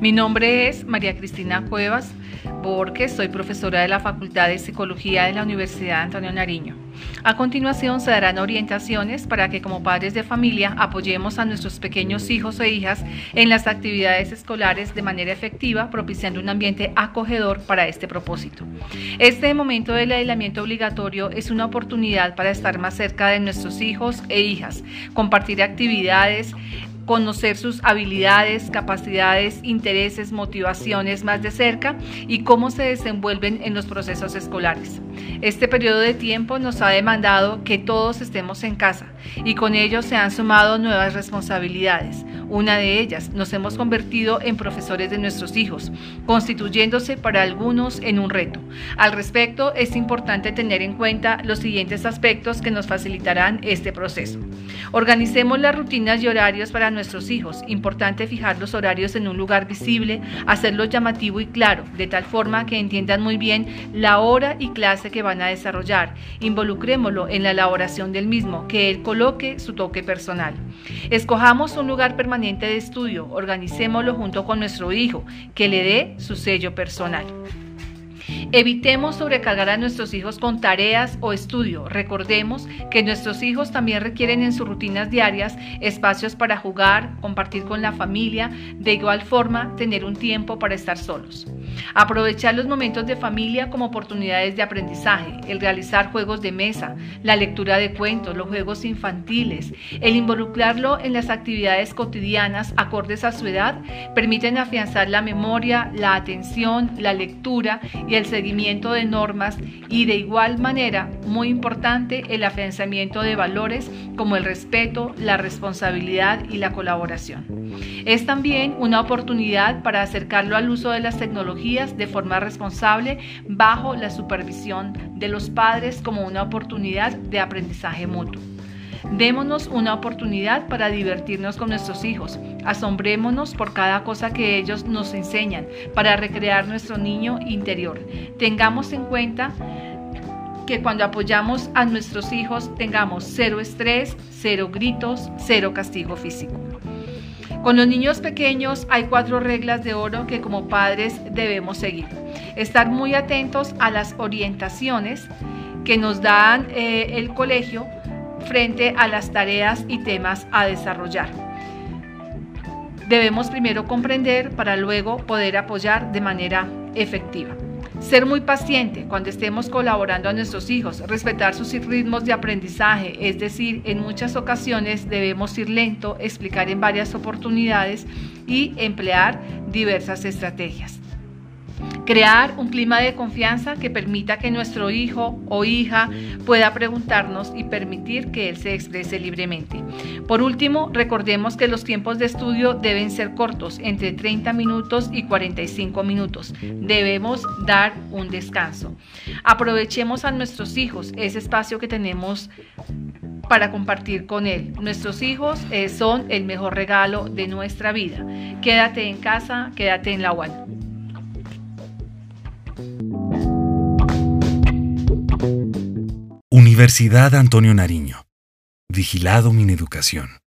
Mi nombre es María Cristina Cuevas porque soy profesora de la Facultad de Psicología de la Universidad Antonio Nariño. A continuación se darán orientaciones para que como padres de familia apoyemos a nuestros pequeños hijos e hijas en las actividades escolares de manera efectiva, propiciando un ambiente acogedor para este propósito. Este momento del aislamiento obligatorio es una oportunidad para estar más cerca de nuestros hijos e hijas, compartir actividades, conocer sus habilidades, capacidades, intereses, motivaciones más de cerca y cómo se desenvuelven en los procesos escolares. Este periodo de tiempo nos ha demandado que todos estemos en casa y con ello se han sumado nuevas responsabilidades. Una de ellas, nos hemos convertido en profesores de nuestros hijos, constituyéndose para algunos en un reto. Al respecto, es importante tener en cuenta los siguientes aspectos que nos facilitarán este proceso. Organicemos las rutinas y horarios para nuestros hijos. Importante fijar los horarios en un lugar visible, hacerlo llamativo y claro, de tal forma que entiendan muy bien la hora y clase que van a desarrollar. Involucrémoslo en la elaboración del mismo, que él coloque su toque personal. Escojamos un lugar permanente de estudio, organicémoslo junto con nuestro hijo, que le dé su sello personal. Evitemos sobrecargar a nuestros hijos con tareas o estudio. Recordemos que nuestros hijos también requieren en sus rutinas diarias espacios para jugar, compartir con la familia, de igual forma tener un tiempo para estar solos. Aprovechar los momentos de familia como oportunidades de aprendizaje, el realizar juegos de mesa, la lectura de cuentos, los juegos infantiles, el involucrarlo en las actividades cotidianas acordes a su edad, permiten afianzar la memoria, la atención, la lectura y el seguimiento de normas y de igual manera, muy importante, el afianzamiento de valores como el respeto, la responsabilidad y la colaboración. Es también una oportunidad para acercarlo al uso de las tecnologías de forma responsable bajo la supervisión de los padres como una oportunidad de aprendizaje mutuo. Démonos una oportunidad para divertirnos con nuestros hijos. Asombrémonos por cada cosa que ellos nos enseñan para recrear nuestro niño interior. Tengamos en cuenta que cuando apoyamos a nuestros hijos tengamos cero estrés, cero gritos, cero castigo físico. Con los niños pequeños hay cuatro reglas de oro que como padres debemos seguir. Estar muy atentos a las orientaciones que nos dan eh, el colegio frente a las tareas y temas a desarrollar. Debemos primero comprender para luego poder apoyar de manera efectiva. Ser muy paciente cuando estemos colaborando a nuestros hijos, respetar sus ritmos de aprendizaje, es decir, en muchas ocasiones debemos ir lento, explicar en varias oportunidades y emplear diversas estrategias. Crear un clima de confianza que permita que nuestro hijo o hija pueda preguntarnos y permitir que él se exprese libremente. Por último, recordemos que los tiempos de estudio deben ser cortos, entre 30 minutos y 45 minutos. Debemos dar un descanso. Aprovechemos a nuestros hijos ese espacio que tenemos para compartir con él. Nuestros hijos eh, son el mejor regalo de nuestra vida. Quédate en casa, quédate en la UAL. Universidad Antonio Nariño. Vigilado Mineducación.